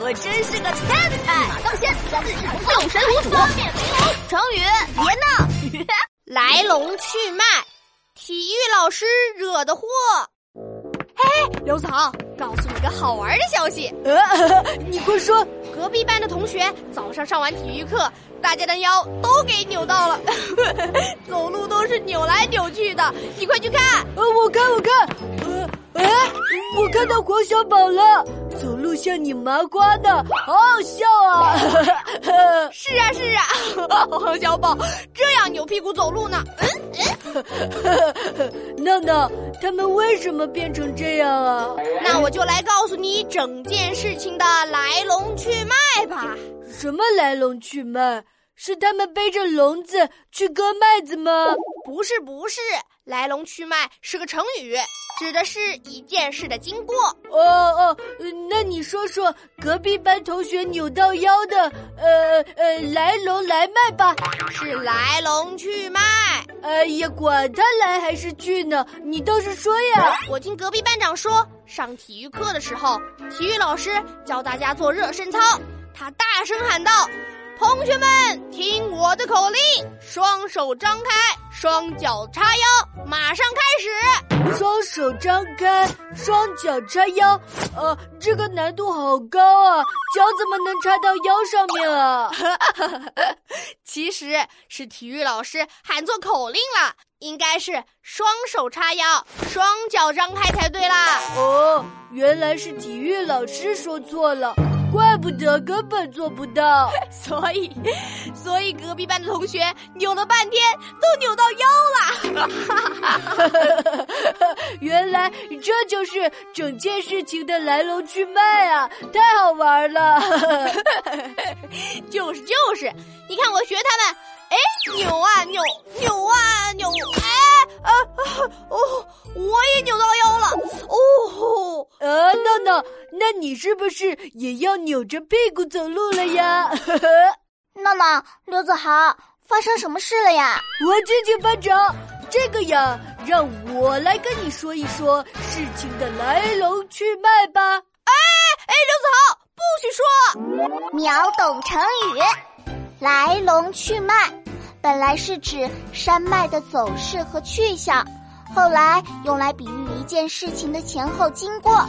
我真是个天才！马当先，六神无主。成语别闹，来龙去脉，体育老师惹的祸。嘿，刘草，告诉你个好玩的消息。呃，你快说。隔壁班的同学早上上完体育课，大家的腰都给扭到了，走路都是扭来扭去的。你快去看。呃，我看，我看。呃，哎，我看到黄小宝了，走路像拧麻瓜的，好好笑啊！是啊，是啊，黄小宝这样扭屁股走路呢。嗯嗯，闹闹，他们为什么变成这样啊？那我就来告诉你整件事情的来龙去脉吧。什么来龙去脉？是他们背着笼子去割麦子吗？不是，不是，来龙去脉是个成语，指的是一件事的经过。哦哦，那你说说隔壁班同学扭到腰的，呃呃，来龙来脉吧？是来龙去脉。哎呀，管他来还是去呢，你倒是说呀！我听隔壁班长说，上体育课的时候，体育老师教大家做热身操，他大声喊道。同学们，听我的口令：双手张开，双脚叉腰，马上开始。双手张开，双脚叉腰。呃，这个难度好高啊，脚怎么能插到腰上面啊？其实是体育老师喊错口令了，应该是双手叉腰，双脚张开才对啦。哦，原来是体育老师说错了。怪不得根本做不到，所以，所以隔壁班的同学扭了半天都扭到腰了。原来这就是整件事情的来龙去脉啊！太好玩了。就是就是，你看我学他们，哎，扭啊扭，扭啊扭，哎啊啊哦，我也扭到腰了，哦，呃，闹闹。那你是不是也要扭着屁股走路了呀？闹闹，刘子豪，发生什么事了呀？我敬请班长，这个呀，让我来跟你说一说事情的来龙去脉吧。哎哎，刘子豪，不许说！秒懂成语，来龙去脉，本来是指山脉的走势和去向，后来用来比喻一件事情的前后经过。